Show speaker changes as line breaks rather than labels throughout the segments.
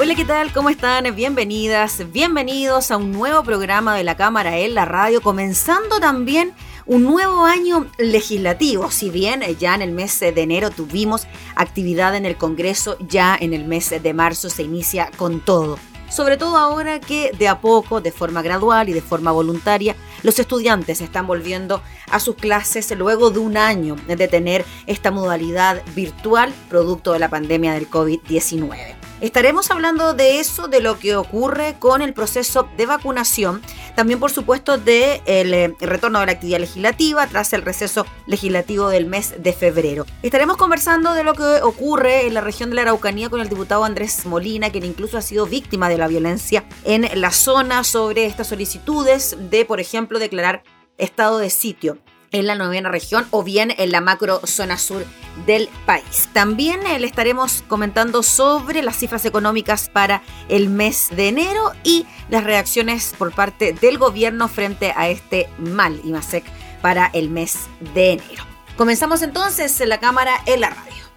Hola, ¿qué tal? ¿Cómo están? Bienvenidas, bienvenidos a un nuevo programa de la Cámara en la Radio, comenzando también un nuevo año legislativo. Si bien ya en el mes de enero tuvimos actividad en el Congreso, ya en el mes de marzo se inicia con todo. Sobre todo ahora que de a poco, de forma gradual y de forma voluntaria, los estudiantes están volviendo a sus clases luego de un año de tener esta modalidad virtual producto de la pandemia del COVID-19. Estaremos hablando de eso, de lo que ocurre con el proceso de vacunación, también por supuesto del de eh, retorno de la actividad legislativa tras el receso legislativo del mes de febrero. Estaremos conversando de lo que ocurre en la región de la Araucanía con el diputado Andrés Molina, quien incluso ha sido víctima de la violencia en la zona sobre estas solicitudes de, por ejemplo, declarar estado de sitio en la novena región o bien en la macro zona sur del país. También eh, le estaremos comentando sobre las cifras económicas para el mes de enero y las reacciones por parte del gobierno frente a este mal IMASEC para el mes de enero. Comenzamos entonces en la cámara en la radio.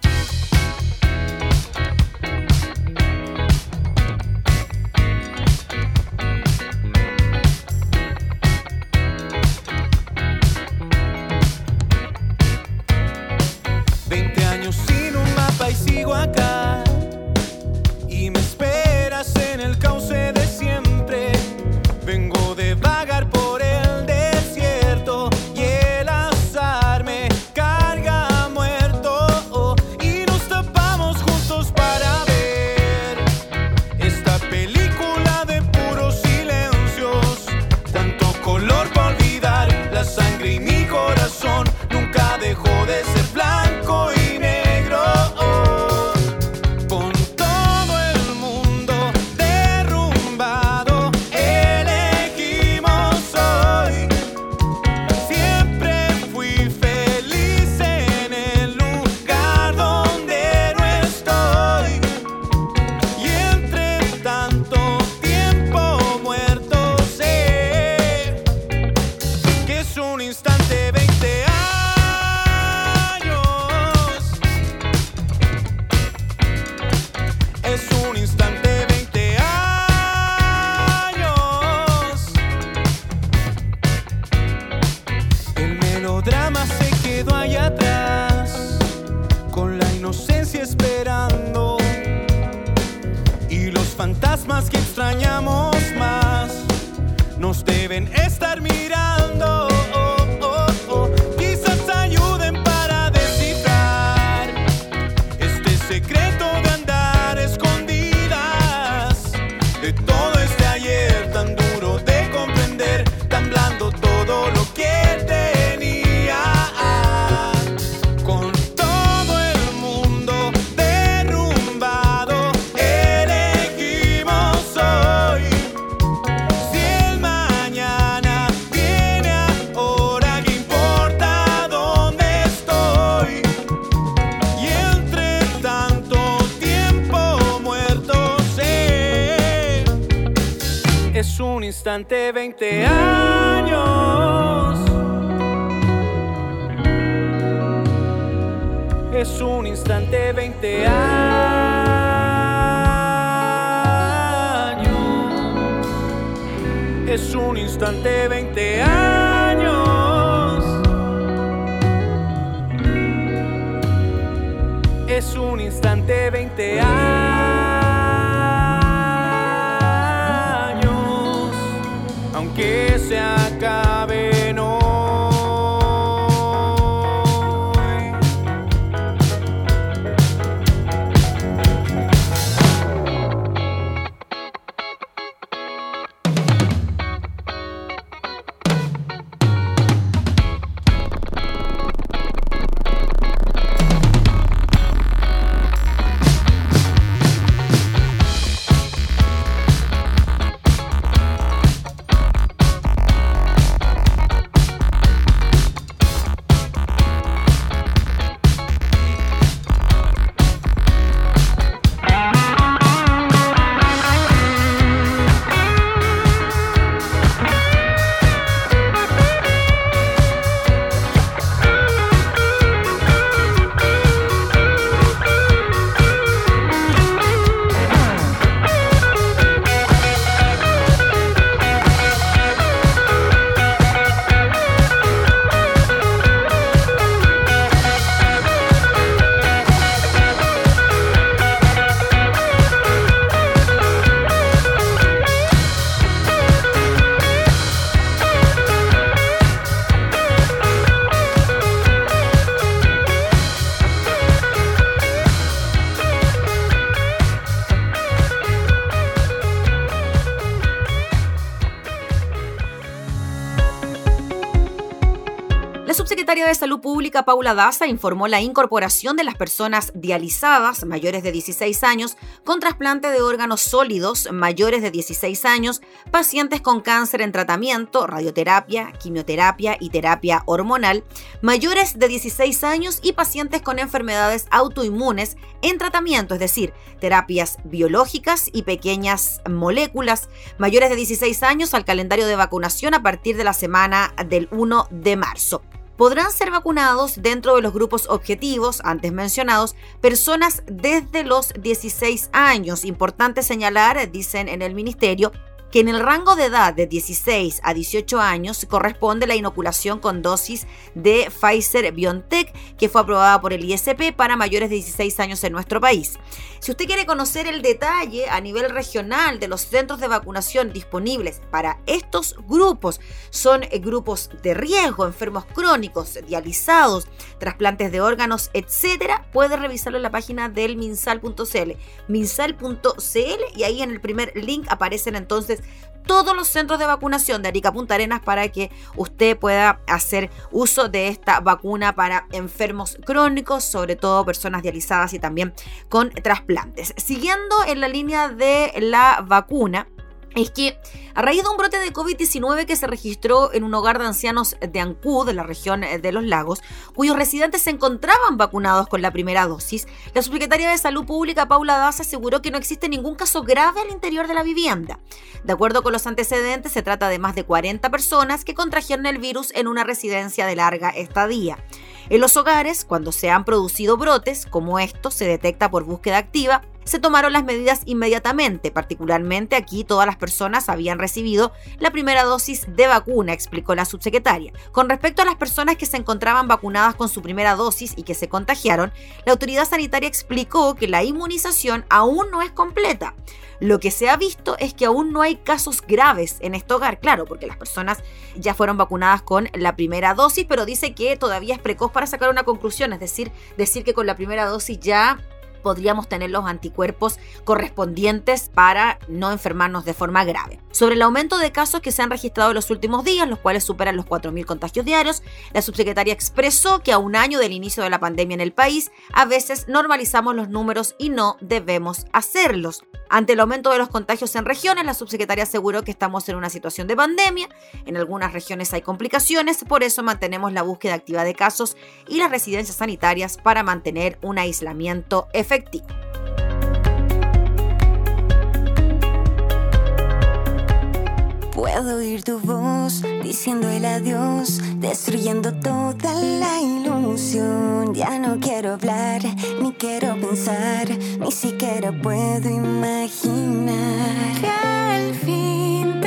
20 años. Es un instante 20 años. Es un instante 20 años. Es un instante 20 años,
La subsecretaria de Salud Pública, Paula Daza, informó la incorporación de las personas dializadas mayores de 16 años con trasplante de órganos sólidos mayores de 16 años, pacientes con cáncer en tratamiento, radioterapia, quimioterapia y terapia hormonal, mayores de 16 años y pacientes con enfermedades autoinmunes en tratamiento, es decir, terapias biológicas y pequeñas moléculas, mayores de 16 años al calendario de vacunación a partir de la semana del 1 de marzo podrán ser vacunados dentro de los grupos objetivos antes mencionados personas desde los 16 años. Importante señalar, dicen en el ministerio, que en el rango de edad de 16 a 18 años corresponde la inoculación con dosis de Pfizer BioNTech, que fue aprobada por el ISP para mayores de 16 años en nuestro país. Si usted quiere conocer el detalle a nivel regional de los centros de vacunación disponibles para estos grupos, son grupos de riesgo, enfermos crónicos, dializados, trasplantes de órganos, etcétera, puede revisarlo en la página del minsal.cl, minsal.cl y ahí en el primer link aparecen entonces todos los centros de vacunación de Arica Punta Arenas para que usted pueda hacer uso de esta vacuna para enfermos crónicos, sobre todo personas dializadas y también con trasplantes. Siguiendo en la línea de la vacuna, es que a raíz de un brote de COVID-19 que se registró en un hogar de ancianos de Ancud, de la región de los lagos, cuyos residentes se encontraban vacunados con la primera dosis, la subsecretaria de Salud Pública, Paula Daza, aseguró que no existe ningún caso grave al interior de la vivienda. De acuerdo con los antecedentes, se trata de más de 40 personas que contrajeron el virus en una residencia de larga estadía. En los hogares, cuando se han producido brotes, como estos, se detecta por búsqueda activa se tomaron las medidas inmediatamente, particularmente aquí todas las personas habían recibido la primera dosis de vacuna, explicó la subsecretaria. Con respecto a las personas que se encontraban vacunadas con su primera dosis y que se contagiaron, la autoridad sanitaria explicó que la inmunización aún no es completa. Lo que se ha visto es que aún no hay casos graves en este hogar, claro, porque las personas ya fueron vacunadas con la primera dosis, pero dice que todavía es precoz para sacar una conclusión, es decir, decir que con la primera dosis ya podríamos tener los anticuerpos correspondientes para no enfermarnos de forma grave. Sobre el aumento de casos que se han registrado en los últimos días, los cuales superan los 4.000 contagios diarios, la subsecretaria expresó que a un año del inicio de la pandemia en el país, a veces normalizamos los números y no debemos hacerlos. Ante el aumento de los contagios en regiones, la subsecretaria aseguró que estamos en una situación de pandemia, en algunas regiones hay complicaciones, por eso mantenemos la búsqueda activa de casos y las residencias sanitarias para mantener un aislamiento efectivo.
Puedo oír tu voz diciendo el adiós, destruyendo toda la ilusión. Ya no quiero hablar, ni quiero pensar, ni siquiera puedo imaginar al fin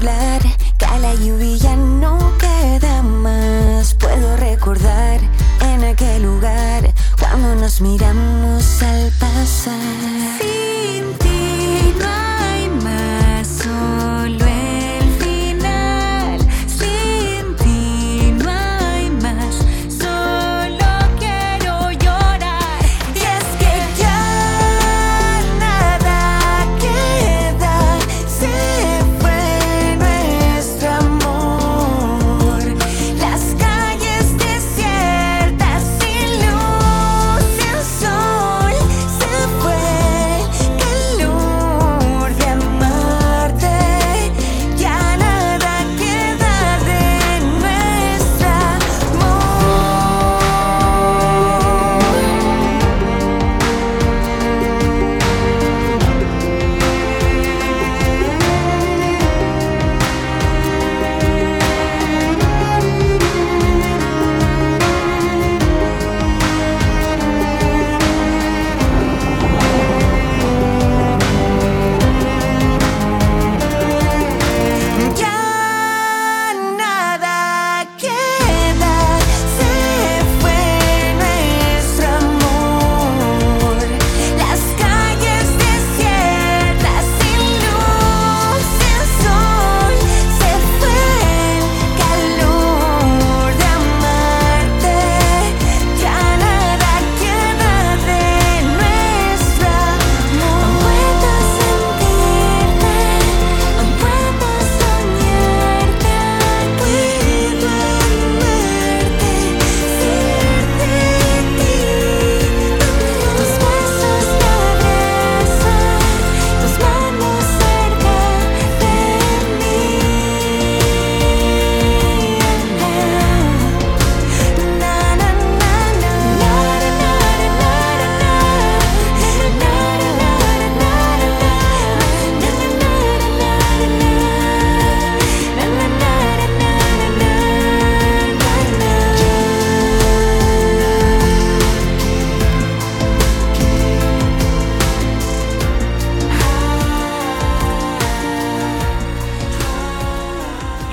hablar. Cae la lluvia no queda más. Puedo recordar en aquel lugar cuando nos miramos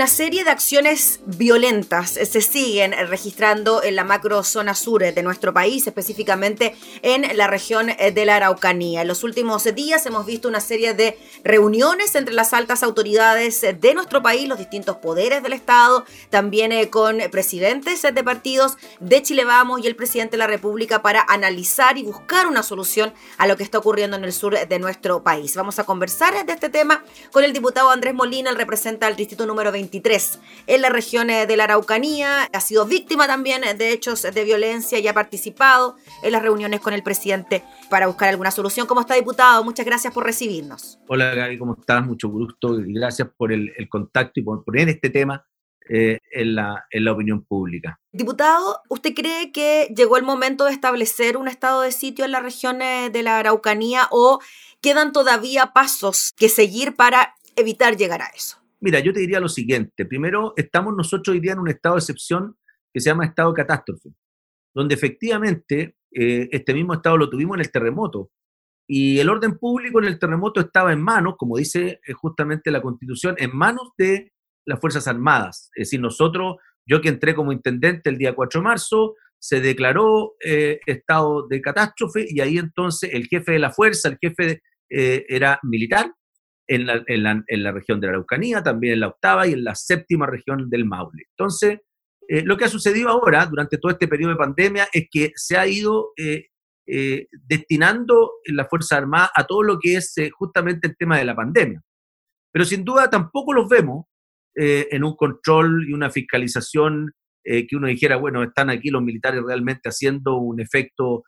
Una serie de acciones violentas se siguen registrando en la macro zona sur de nuestro país, específicamente en la región de la Araucanía. En los últimos días hemos visto una serie de reuniones entre las altas autoridades de nuestro país, los distintos poderes del Estado, también eh, con presidentes de partidos de Chile Vamos y el presidente de la República para analizar y buscar una solución a lo que está ocurriendo en el sur de nuestro país. Vamos a conversar de este tema con el diputado Andrés Molina, el representa al distrito número 20 en la región de la Araucanía, ha sido víctima también de hechos de violencia y ha participado en las reuniones con el presidente para buscar alguna solución. ¿Cómo está, diputado? Muchas gracias por recibirnos.
Hola, Gaby, ¿cómo estás? Mucho gusto y gracias por el, contacto y por poner este tema eh, en, la, en la opinión pública.
Diputado, ¿usted cree que llegó el momento de establecer un estado de sitio en la región de la Araucanía o quedan todavía pasos que seguir para evitar llegar a eso?
Mira, yo te diría lo siguiente. Primero, estamos nosotros hoy día en un estado de excepción que se llama estado de catástrofe, donde efectivamente eh, este mismo estado lo tuvimos en el terremoto. Y el orden público en el terremoto estaba en manos, como dice eh, justamente la Constitución, en manos de las Fuerzas Armadas. Es decir, nosotros, yo que entré como intendente el día 4 de marzo, se declaró eh, estado de catástrofe y ahí entonces el jefe de la fuerza, el jefe era militar, en la, en, la, región de la Araucanía, también en la octava y en la séptima región del Maule. Entonces, eh, lo que ha sucedido ahora, durante todo este periodo de pandemia, es que se ha ido eh, eh, destinando la Fuerza Armada a todo lo que es justamente el tema de la pandemia. Pero sin duda tampoco los vemos en un control y una fiscalización que uno dijera, bueno, están aquí los militares realmente haciendo un efecto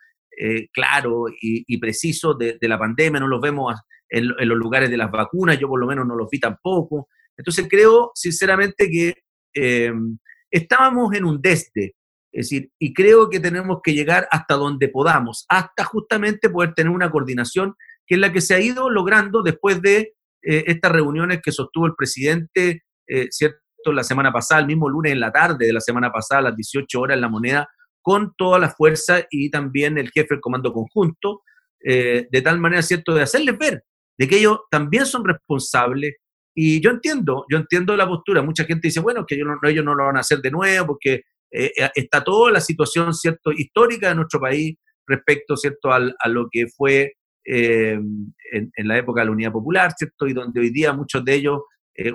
claro y, preciso de, la pandemia, no los vemos en, los lugares de las vacunas, yo por lo menos no los vi tampoco. Entonces creo sinceramente que em, estábamos en un desde, es decir, y creo que tenemos que llegar hasta donde podamos, hasta justamente poder tener una coordinación que es la que se ha ido logrando después de eh, estas reuniones que sostuvo el presidente, eh, ¿cierto? La semana pasada, el mismo lunes en la tarde de la semana pasada, a las 18 horas en la moneda, con toda la fuerza y también el jefe del comando conjunto, eh, de tal manera, ¿cierto?, de hacerles ver de que ellos también son responsables. Y yo entiendo, yo entiendo la postura. Mucha gente dice, bueno, que ellos no, ellos no lo van a hacer de nuevo porque eh, eh, está toda la situación, ¿cierto?, histórica de nuestro país respecto, ¿cierto?, al, a lo que fue eh, en, la época de la Unidad Popular, ¿cierto?, y donde hoy día muchos de ellos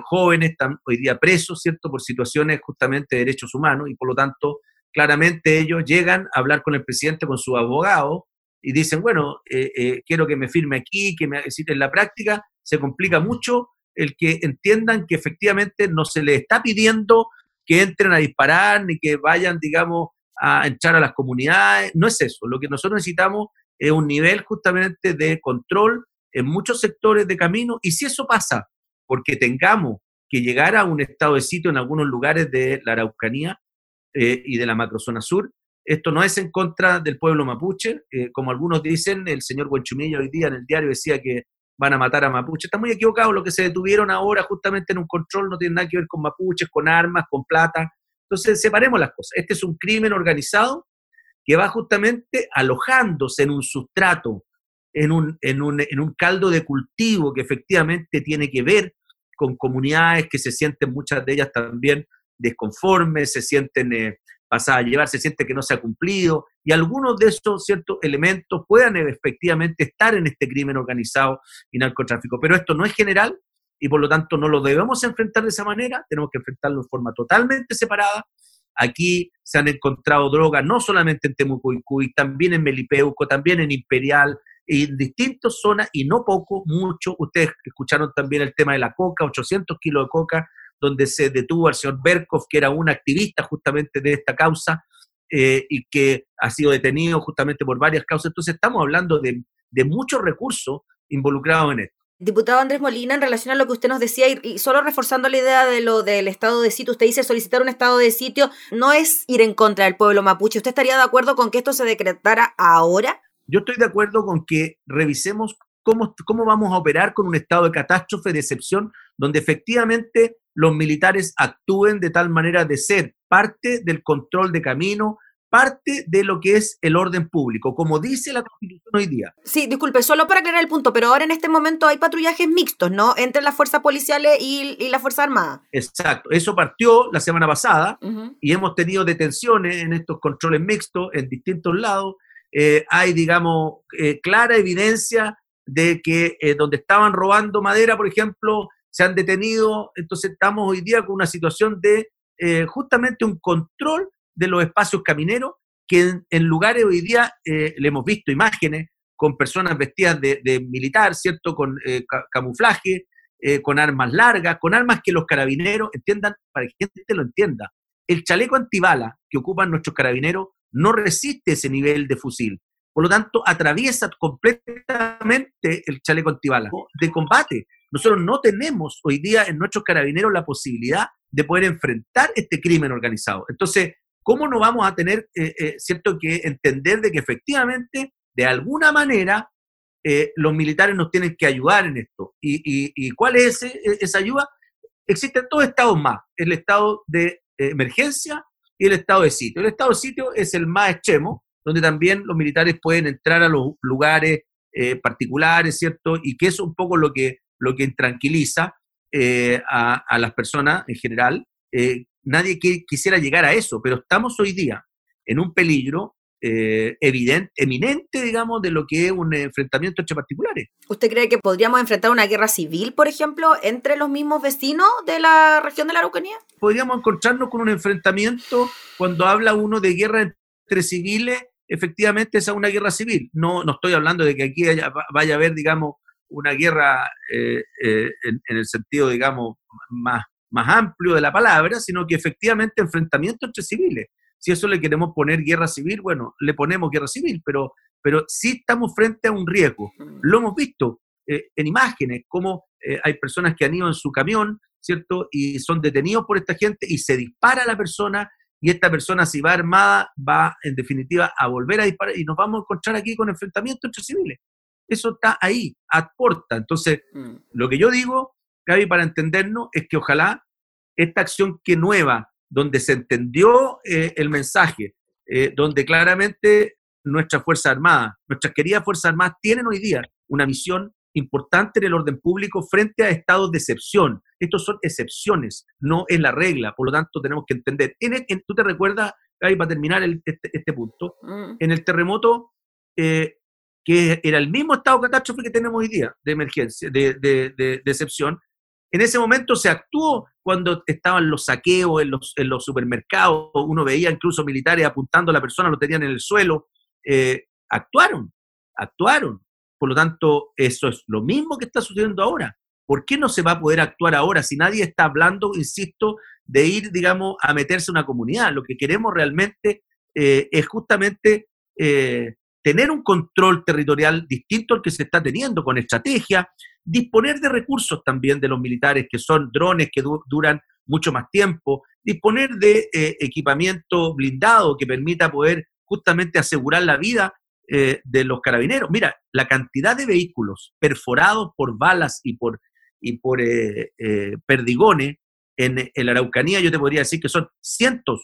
jóvenes están hoy día presos, ¿cierto?, por situaciones justamente de derechos humanos y por lo tanto, claramente ellos llegan a hablar con el presidente, con su abogado, y dicen, bueno, eh, eh, quiero que me firme aquí, que me decir, en la práctica se complica mucho el que entiendan que efectivamente no se les está pidiendo que entren a disparar ni que vayan, digamos, a echar a las comunidades. No es eso. Lo que nosotros necesitamos es un nivel justamente de control en muchos sectores de camino. Y si eso pasa, porque tengamos que llegar a un estado de sitio en algunos lugares de la Araucanía eh, y de la macrozona sur, esto no es en contra del pueblo mapuche, eh, como algunos dicen, el señor Buenchumilla hoy día en el diario decía que van a matar a mapuche. Está muy equivocado, lo que se detuvieron ahora justamente en un control no tiene nada que ver con mapuches, con armas, con plata. Entonces, separemos las cosas. Este es un crimen organizado que va justamente alojándose en un sustrato, en un, en un, en un caldo de cultivo que efectivamente tiene que ver con comunidades que se sienten, muchas de ellas también desconformes, se sienten eh, pasada a llevar, se siente que no se ha cumplido, y algunos de estos ciertos elementos puedan efectivamente estar en este crimen organizado y narcotráfico. Pero esto no es general y por lo tanto no lo debemos enfrentar de esa manera, tenemos que enfrentarlo de forma totalmente separada. Aquí se han encontrado drogas no solamente en Temucuicuy, también en Melipeuco, también en Imperial, en distintas zonas y no poco, mucho. Ustedes escucharon también el tema de la coca, 800 kilos de coca donde se detuvo al señor Berkov, que era un activista justamente de esta causa eh, y que ha sido detenido justamente por varias causas. Entonces estamos hablando de, muchos recursos involucrados en esto.
Diputado Andrés Molina, en relación a lo que usted nos decía, y, solo reforzando la idea de lo del estado de sitio, usted dice solicitar un estado de sitio no es ir en contra del pueblo mapuche. ¿Usted estaría de acuerdo con que esto se decretara ahora?
Yo estoy de acuerdo con que revisemos cómo, cómo vamos a operar con un estado de catástrofe, de excepción, donde efectivamente los militares actúen de tal manera de ser parte del control de camino, parte de lo que es el orden público. Como dice la Constitución hoy día.
Sí, disculpe, solo para aclarar el punto, pero ahora en este momento hay patrullajes mixtos, ¿no? Entre las fuerzas policiales y, y la Fuerza Armada.
Exacto, eso partió la semana pasada y hemos tenido detenciones en estos controles mixtos en distintos lados. Eh, hay, digamos, eh, clara evidencia de que eh, donde estaban robando madera, por ejemplo, se han detenido. Entonces estamos hoy día con una situación de eh, justamente un control de los espacios camineros que en, lugares hoy día eh, le hemos visto imágenes con personas vestidas de, de militar, ¿cierto? Con eh, ca- camuflaje, eh, con armas largas, con armas que los carabineros entiendan, para que la gente lo entienda. El chaleco antibala que ocupan nuestros carabineros no resiste ese nivel de fusil. Por lo tanto, atraviesa completamente el chaleco antibala de combate. Nosotros no tenemos hoy día en nuestros carabineros la posibilidad de poder enfrentar este crimen organizado. Entonces, ¿cómo no vamos a tener, eh, eh, cierto, que entender de que efectivamente, de alguna manera, eh, los militares nos tienen que ayudar en esto? ¿Y, cuál es ese- e, esa ayuda? Existen dos estados más, el estado de emergencia y el estado de sitio. El estado de sitio es el más extremo, donde también los militares pueden entrar a los lugares eh, particulares, ¿cierto? Y que es un poco lo que, lo que tranquiliza eh, a, a las personas en general. Eh, nadie que- quisiera llegar a eso, pero estamos hoy día en un peligro eh, evidente, eminente, digamos, de lo que es un enfrentamiento entre particulares.
¿Usted cree que podríamos enfrentar una guerra civil, por ejemplo, entre los mismos vecinos de la región de la Araucanía?
podríamos encontrarnos con un enfrentamiento cuando habla uno de guerra entre civiles, efectivamente esa es una guerra civil. No, no estoy hablando de que aquí haya- vaya a haber, digamos, una guerra eh, eh, en, en el sentido, digamos, más, más amplio de la palabra, sino que efectivamente enfrentamiento entre civiles. Si eso le queremos poner guerra civil, bueno, le ponemos guerra civil, pero, pero sí estamos frente a un riesgo. Lo hemos visto eh, en imágenes, como hay personas que han ido en su camión, ¿cierto? Y son detenidos por esta gente y se dispara a la persona y esta persona si va armada va en definitiva a volver a disparar y nos vamos a encontrar aquí con enfrentamientos entre civiles. Eso está ahí, a puerta. Entonces,
Mm.
lo que yo digo, Gaby, para entendernos, es que ojalá esta acción que nueva, donde se entendió eh, el mensaje, eh, donde claramente nuestra Fuerza Armada, nuestras queridas Fuerzas Armadas tienen hoy día una misión importante en el orden público frente a estados de excepción. Estos son excepciones, no es la regla, por lo tanto tenemos que entender. En, en- ¿Tú te recuerdas, Gaby, para terminar el- este, este punto?
Mm.
en el terremoto, eh, que era el mismo estado catástrofe que tenemos hoy día, de emergencia, de, de, de- de excepción, en ese momento se actuó cuando estaban los saqueos en los, en los supermercados, uno veía incluso militares apuntando a la persona, lo tenían en el suelo, eh, actuaron, actuaron. Por lo tanto, eso es lo mismo que está sucediendo ahora. ¿Por qué no se va a poder actuar ahora si nadie está hablando, insisto, de ir, digamos, a meterse en una comunidad? Lo que queremos realmente eh, es justamente eh, tener un control territorial distinto al que se está teniendo, con estrategia, disponer de recursos también de los militares, que son drones que du- duran mucho más tiempo, disponer de eh, equipamiento blindado que permita poder justamente asegurar la vida eh, de los carabineros. Mira, la cantidad de vehículos perforados por balas y por, y por eh, perdigones en, en Araucanía, yo te podría decir que son cientos,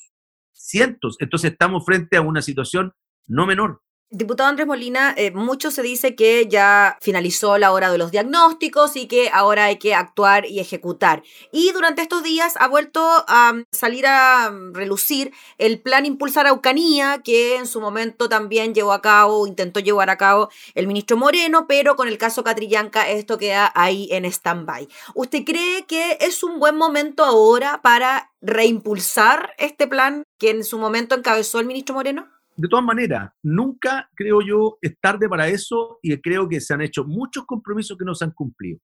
cientos. Entonces estamos frente a una situación no menor.
Diputado Andrés Molina, eh, mucho se dice que ya finalizó la hora de los diagnósticos y que ahora hay que actuar y ejecutar. Y durante estos días ha vuelto a mm, salir a mm, relucir el plan Impulsa Araucanía, que en su momento también llevó a cabo, intentó llevar a cabo el ministro Moreno, pero con el caso Catrillanca esto queda ahí en stand-by. ¿Usted cree que es un buen momento ahora para reimpulsar este plan que en su momento encabezó el ministro Moreno?
De todas maneras, nunca creo yo es tarde para eso y creo que se han hecho muchos compromisos que no se han cumplido.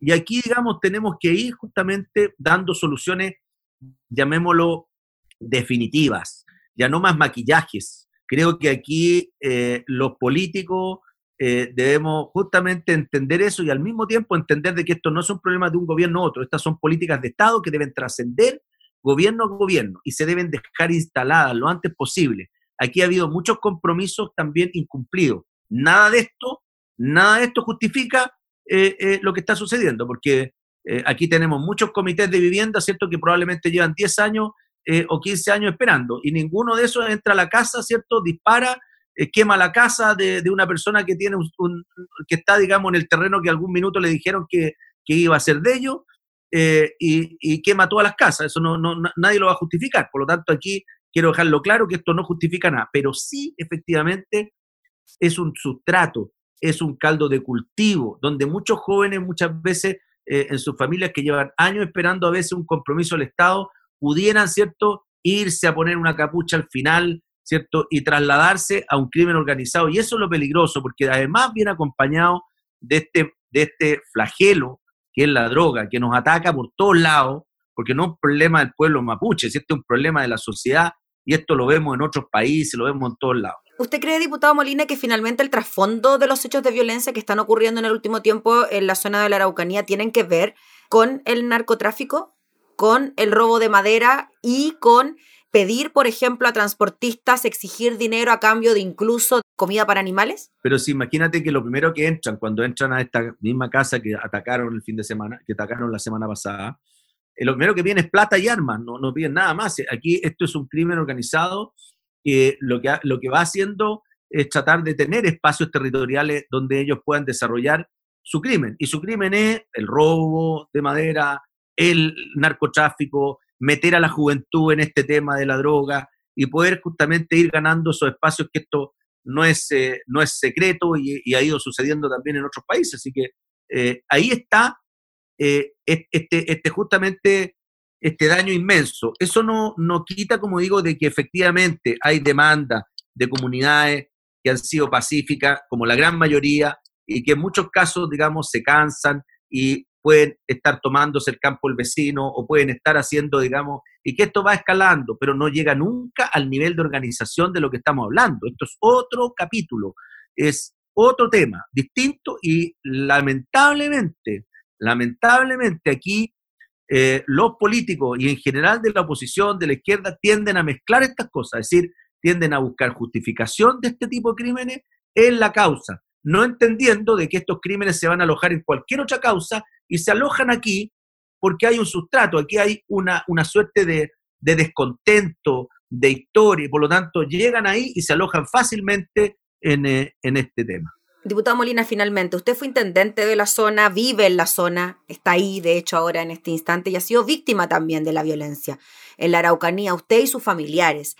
Y aquí, digamos, tenemos que ir justamente dando soluciones, llamémoslo, definitivas, ya no más maquillajes. Creo que aquí eh, los políticos eh, debemos justamente entender eso y al mismo tiempo entender de que esto no son problemas de un gobierno u otro, estas son políticas de Estado que deben trascender gobierno a gobierno y se deben dejar instaladas lo antes posible. Aquí ha habido muchos compromisos también incumplidos. Nada de esto, nada de esto justifica eh, eh, lo que está sucediendo, porque eh, aquí tenemos muchos comités de vivienda, ¿cierto?, que probablemente llevan 10 años eh, o 15 años esperando, y ninguno de esos entra a la casa, ¿cierto?, dispara quema la casa de, una persona que tiene un, que está, digamos, en el terreno que algún minuto le dijeron que, iba a ser de ellos, eh, y, quema todas las casas. Eso no, nadie lo va a justificar. Por lo tanto, aquí quiero dejarlo claro que esto no justifica nada, pero sí, efectivamente, es un sustrato, es un caldo de cultivo, donde muchos jóvenes muchas veces eh, en sus familias que llevan años esperando a veces un compromiso del Estado, pudieran, ¿cierto?, irse a poner una capucha al final, ¿cierto? Y trasladarse a un crimen organizado. Y eso es lo peligroso, porque además viene acompañado de este, de este flagelo, que es la droga, que nos ataca por todos lados, porque no es un problema del pueblo mapuche, es un problema de la sociedad, y esto lo vemos en otros países, lo vemos en todos lados.
¿Usted cree, diputado Molina, que finalmente el trasfondo de los hechos de violencia que están ocurriendo en el último tiempo en la zona de la Araucanía tienen que ver con el narcotráfico, con el robo de madera y con pedir, por ejemplo, a transportistas exigir dinero a cambio de incluso comida para animales?
Pero sí, imagínate que lo primero que entran, cuando entran a esta misma casa que atacaron el fin de semana, que atacaron la semana pasada, lo primero que viene es plata y armas, no, no piden nada más. Aquí esto es un crimen organizado que lo que, lo que va haciendo es tratar de tener espacios territoriales donde ellos puedan desarrollar su crimen. Y su crimen es el robo de madera, el narcotráfico, meter a la juventud en este tema de la droga y poder justamente ir ganando esos espacios que esto no es, eh, no es secreto y, ha ido sucediendo también en otros países. Así que eh, ahí está eh, este, este, justamente este daño inmenso. Eso no, no quita, como digo, de que efectivamente hay demanda de comunidades que han sido pacíficas, como la gran mayoría, y que en muchos casos, digamos, se cansan y pueden estar tomándose el campo el vecino o pueden estar haciendo, digamos, y que esto va escalando, pero no llega nunca al nivel de organización de lo que estamos hablando. Esto es otro capítulo, es otro tema distinto y lamentablemente, lamentablemente aquí eh, los políticos y en general de la oposición, de la izquierda, tienden a mezclar estas cosas, es decir, tienden a buscar justificación de este tipo de crímenes en la causa, no entendiendo de que estos crímenes se van a alojar en cualquier otra causa y se alojan aquí porque hay un sustrato, aquí hay una, una suerte de, descontento, de historia, y por lo tanto llegan ahí y se alojan fácilmente en, eh, en este tema.
Diputado Molina, finalmente, usted fue intendente de la zona, vive en la zona, está ahí, de hecho, ahora en este instante, y ha sido víctima también de la violencia en la Araucanía, usted y sus familiares.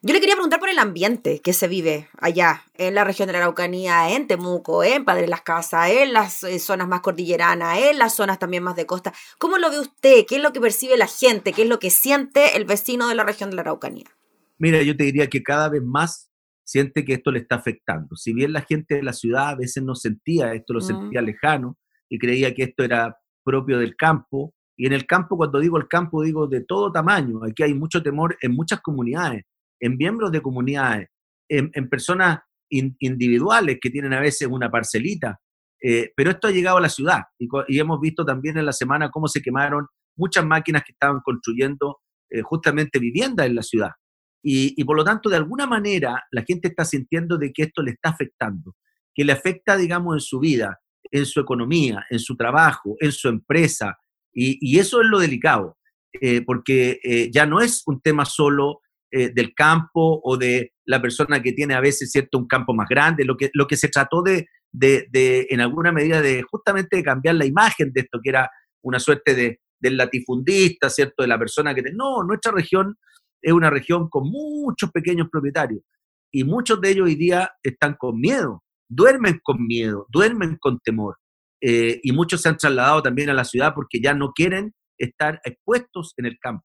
Yo le quería preguntar por el ambiente que se vive allá, en la región de la Araucanía, en Temuco, en Padre Las Casas, en las eh, zonas más cordilleranas, en las zonas también más de costa. ¿Cómo lo ve usted? ¿Qué es lo que percibe la gente? ¿Qué es lo que siente el vecino de la región de la Araucanía?
Mira, yo te diría que cada vez más siente que esto le está afectando. Si bien la gente de la ciudad a veces no sentía esto, lo mm. sentía lejano y creía que esto era propio del campo, y en el campo, cuando digo el campo, digo de todo tamaño. Aquí hay mucho temor en muchas comunidades en miembros de comunidades, en, personas individuales que tienen a veces una parcelita. Eh, pero esto ha llegado a la ciudad y, hemos visto también en la semana cómo se quemaron muchas máquinas que estaban construyendo eh, justamente viviendas en la ciudad. Y, por lo tanto, de alguna manera, la gente está sintiendo de que esto le está afectando, que le afecta, digamos, en su vida, en su economía, en su trabajo, en su empresa. Y, eso es lo delicado, eh, porque ya no es un tema solo eh, del campo o de la persona que tiene a veces cierto un campo más grande, lo que, lo que se trató de, de, en alguna medida, de justamente de cambiar la imagen de esto, que era una suerte de, del latifundista, ¿cierto? De la persona que... No, nuestra región es una región con muchos pequeños propietarios y muchos de ellos hoy día están con miedo, duermen con miedo, duermen con temor. Eh, y muchos se han trasladado también a la ciudad porque ya no quieren estar expuestos en el campo.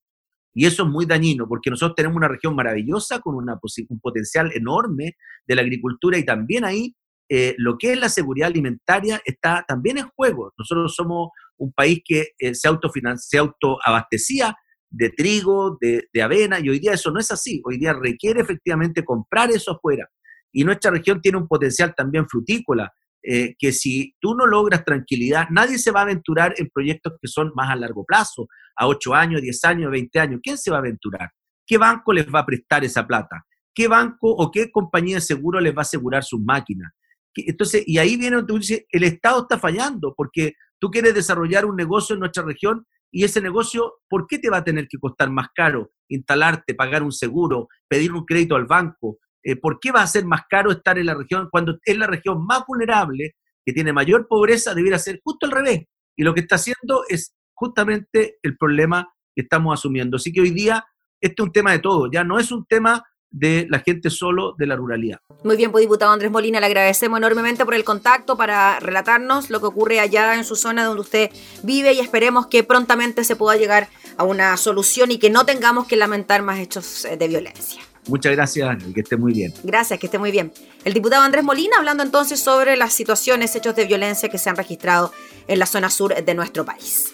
Y eso es muy dañino porque nosotros tenemos una región maravillosa con una, un potencial enorme de la agricultura y también ahí eh, lo que es la seguridad alimentaria está también en juego. Nosotros somos un país que eh, se, se autoabastecía de trigo, de, de, avena, y hoy día eso no es así. Hoy día requiere efectivamente comprar eso afuera. Y nuestra región tiene un potencial también frutícola, eh, que si tú no logras tranquilidad, nadie se va a aventurar en proyectos que son más a largo plazo, a 8 años, 10 años, 20 años. ¿Quién se va a aventurar? ¿Qué banco les va a prestar esa plata? ¿Qué banco o qué compañía de seguro les va a asegurar sus máquinas? Entonces, y ahí viene donde tú dices, el Estado está fallando porque tú quieres desarrollar un negocio en nuestra región y ese negocio, ¿por qué te va a tener que costar más caro instalarte, pagar un seguro, pedir un crédito al banco, eh, ¿por qué va a ser más caro estar en la región cuando es la región más vulnerable, que tiene mayor pobreza, debiera ser justo al revés? Y lo que está haciendo es justamente el problema que estamos asumiendo. Así que hoy día este es un tema de todo, ya no es un tema de la gente solo de la ruralidad.
Muy bien, pues diputado Andrés Molina, le agradecemos enormemente por el contacto para relatarnos lo que ocurre allá en su zona donde usted vive y esperemos que prontamente se pueda llegar a una solución y que no tengamos que lamentar más hechos eh, de violencia.
Muchas gracias y que esté muy bien.
Gracias, que esté muy bien. El diputado Andrés Molina hablando entonces sobre las situaciones, hechos de violencia que se han registrado en la zona sur de nuestro país.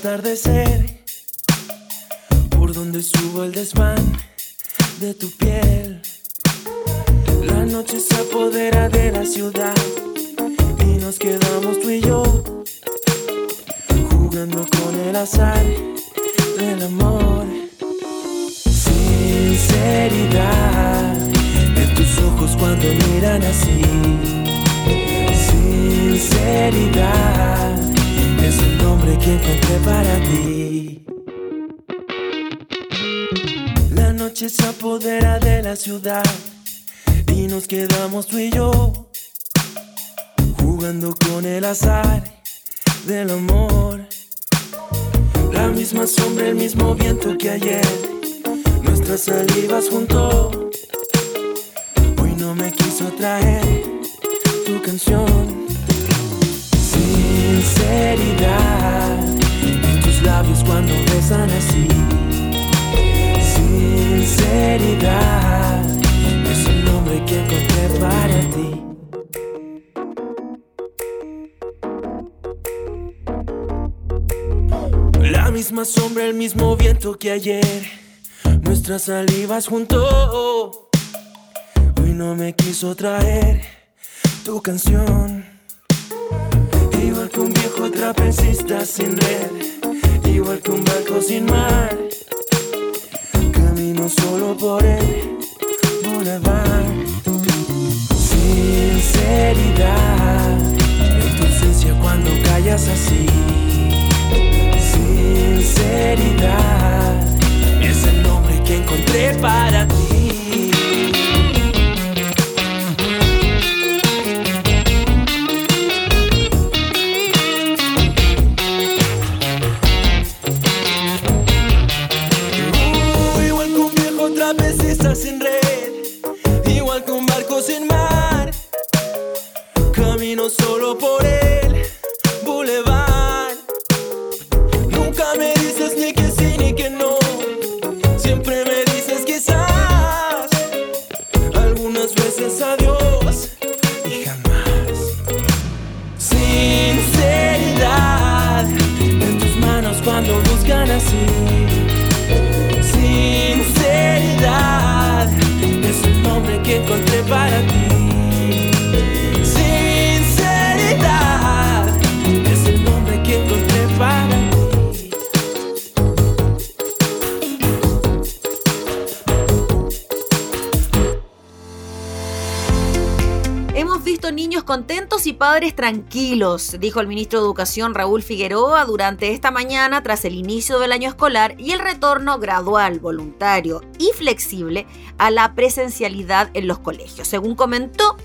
Atardecer por donde subo el desván de tu piel. La noche se apodera de la ciudad y nos quedamos tú y yo jugando con el azar y nos quedamos tú y yo jugando con el azar del amor. La misma sombra, el mismo viento que ayer, nuestras salivas junto. Hoy no me quiso traer tu canción. Sinceridad en tus labios cuando besan así. Sinceridad es el nombre que encontré para ti. La misma sombra, el mismo viento que ayer, nuestras salivas junto. Hoy no me quiso traer tu canción. Igual que un viejo trapecista sin red, igual que un barco sin mar. Camino solo por el boulevard. Sinceridad, en tu ausencia cuando callas así. Sinceridad, es el nombre que encontré para ti.
Tranquilos, dijo el ministro de Educación Raúl Figueroa durante esta mañana tras el inicio del año escolar y el retorno gradual, voluntario y flexible a la presencialidad en los colegios. Según comentó,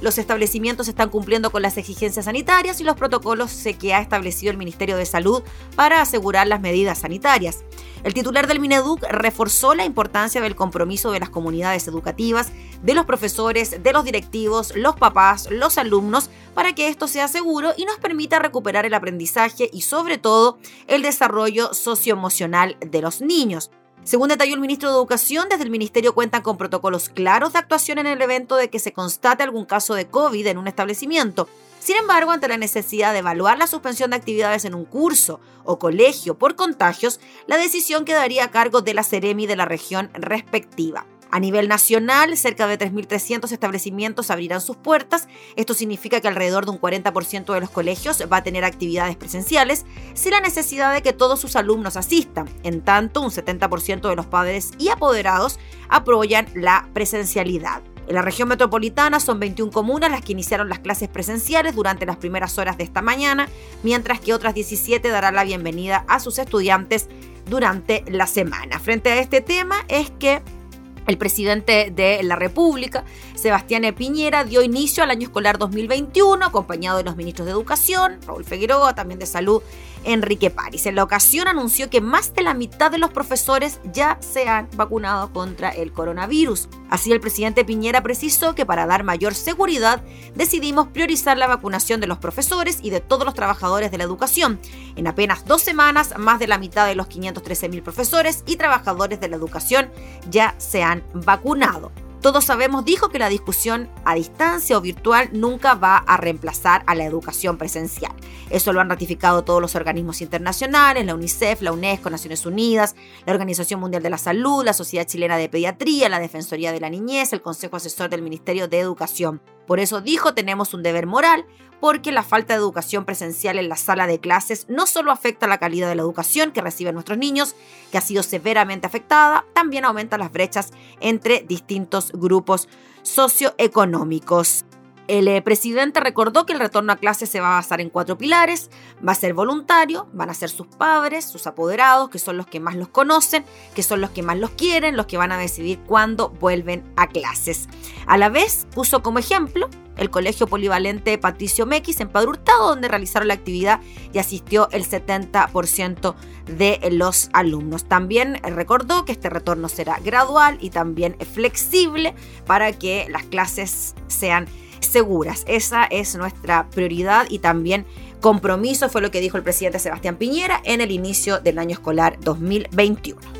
los establecimientos están cumpliendo con las exigencias sanitarias y los protocolos que ha establecido el Ministerio de Salud para asegurar las medidas sanitarias. El titular del Mineduc reforzó la importancia del compromiso de las comunidades educativas, de los profesores, de los directivos, los papás, los alumnos, para que esto sea seguro y nos permita recuperar el aprendizaje y sobre todo el desarrollo socioemocional de los niños. Según detalló el ministro de Educación, desde el ministerio cuentan con protocolos claros de actuación en el evento de que se constate algún caso de COVID en un establecimiento. Sin embargo, ante la necesidad de evaluar la suspensión de actividades en un curso o colegio por contagios, la decisión quedaría a cargo de la Ceremi de la región respectiva. A nivel nacional, cerca de 3.300 establecimientos abrirán sus puertas. Esto significa que alrededor de un 40% de los colegios va a tener actividades presenciales sin la necesidad de que todos sus alumnos asistan. En tanto, un 70% de los padres y apoderados apoyan la presencialidad. En la región metropolitana son 21 comunas las que iniciaron las clases presenciales durante las primeras horas de esta mañana, mientras que otras 17 darán la bienvenida a sus estudiantes durante la semana. Frente a este tema es que el presidente de la República, Sebastián Piñera, dio inicio al año escolar 2021, acompañado de los ministros de Educación, Raúl Figueroa, también de Salud, Enrique París. En la ocasión anunció que más de la mitad de los profesores ya se han vacunado contra el coronavirus. Así el presidente Piñera precisó que para dar mayor seguridad decidimos priorizar la vacunación de los profesores y de todos los trabajadores de la educación. En apenas dos semanas, más de la mitad de los 513 mil profesores y trabajadores de la educación ya se han vacunado. Todos sabemos, dijo, que la discusión a distancia o virtual nunca va a reemplazar a la educación presencial. Eso lo han ratificado todos los organismos internacionales, la UNICEF, la UNESCO, Naciones Unidas, la Organización Mundial de la Salud, la Sociedad Chilena de Pediatría, la Defensoría de la Niñez, el Consejo Asesor del Ministerio de Educación. Por eso dijo, tenemos un deber moral, porque la falta de educación presencial en la sala de clases no solo afecta la calidad de la educación que reciben nuestros niños, que ha sido severamente afectada, también aumenta las brechas entre distintos grupos socioeconómicos. El eh, presidente recordó que el retorno a clases se va a basar en cuatro pilares. Va a ser voluntario, van a ser sus padres, sus apoderados, que son los que más los conocen, que son los que más los quieren, los que van a decidir cuándo vuelven a clases. A la vez puso como ejemplo el Colegio Polivalente Patricio Mequis en Padre donde realizaron la actividad y asistió el 70% de los alumnos. También recordó que este retorno será gradual y también flexible para que las clases sean seguras. Esa es nuestra prioridad y también compromiso, fue lo que dijo el presidente Sebastián Piñera en el inicio del año escolar 2021.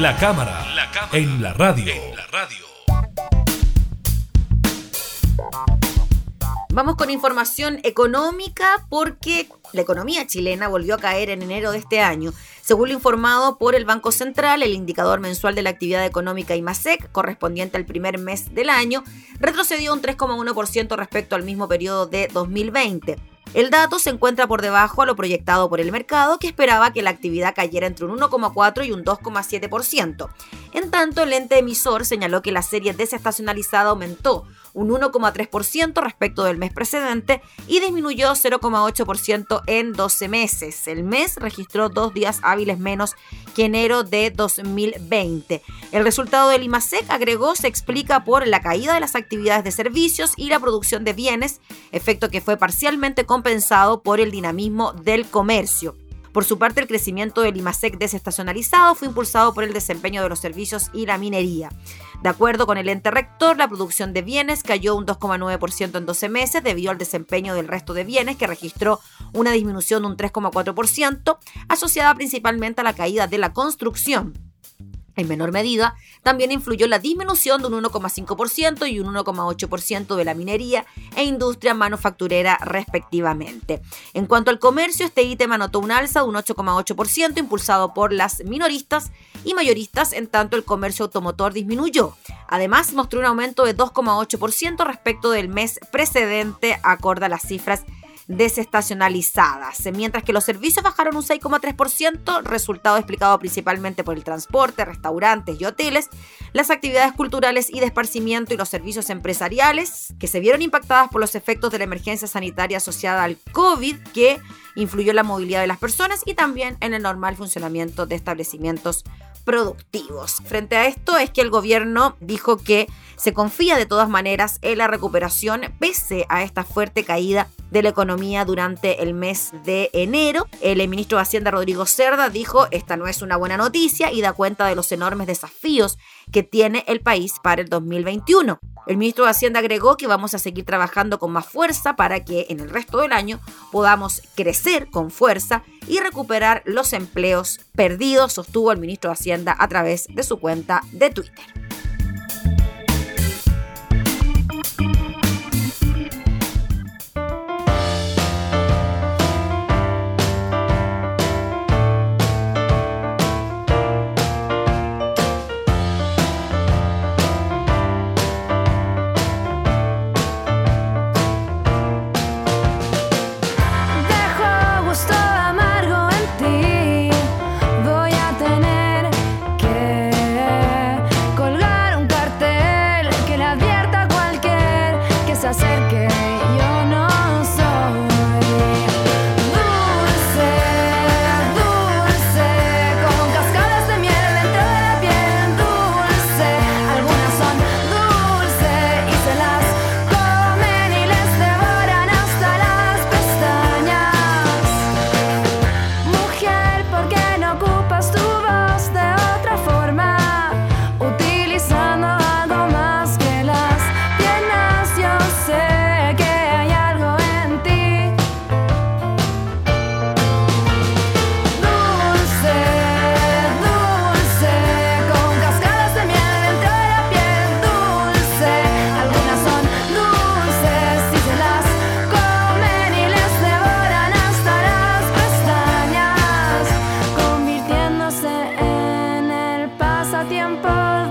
La cámara, en la radio. En la radio.
Vamos con información económica porque la economía chilena volvió a caer en enero de este año. Según lo informado por el Banco Central, el indicador mensual de la actividad económica IMASEC, correspondiente al primer mes del año, retrocedió un 3,1% respecto al mismo periodo de 2020. El dato se encuentra por debajo a lo proyectado por el mercado, que esperaba que la actividad cayera entre un 1,4 y un 2,7%. En tanto, el ente emisor señaló que la serie desestacionalizada aumentó un 1,3% respecto del mes precedente y disminuyó 0,8% en 12 meses. El mes registró dos días hábiles menos que enero de 2020. El resultado del IMASEC, agregó, se explica por la caída de las actividades de servicios y la producción de bienes, efecto que fue parcialmente compensado por el dinamismo del comercio. Por su parte, el crecimiento del IMASEC desestacionalizado fue impulsado por el desempeño de los servicios y la minería. De acuerdo con el ente rector, la producción de bienes cayó un 2,9% en 12 meses debido al desempeño del resto de bienes, que registró una disminución de un 3,4%, asociada principalmente a la caída de la construcción. En menor medida, también influyó la disminución de un 1,5% y un 1,8% de la minería e industria manufacturera respectivamente. En cuanto al comercio, este ítem anotó un alza de un 8,8% impulsado por las minoristas y mayoristas, en tanto el comercio automotor disminuyó. Además, mostró un aumento de 2,8% respecto del mes precedente, acorde a las cifras desestacionalizadas, mientras que los servicios bajaron un 6,3%, resultado explicado principalmente por el transporte, restaurantes y hoteles, las actividades culturales y de esparcimiento y los servicios empresariales, que se vieron impactadas por los efectos de la emergencia sanitaria asociada al COVID, que influyó en la movilidad de las personas y también en el normal funcionamiento de establecimientos productivos. Frente a esto es que el gobierno dijo que se confía de todas maneras en la recuperación pese a esta fuerte caída de la economía durante el mes de enero. El ministro de Hacienda Rodrigo Cerda dijo esta no es una buena noticia y da cuenta de los enormes desafíos que tiene el país para el 2021. El ministro de Hacienda agregó que vamos a seguir trabajando con más fuerza para que en el resto del año podamos crecer con fuerza y recuperar los empleos perdidos, sostuvo el ministro de Hacienda a través de su cuenta de Twitter.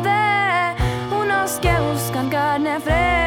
de
unos que buscan carne fresca.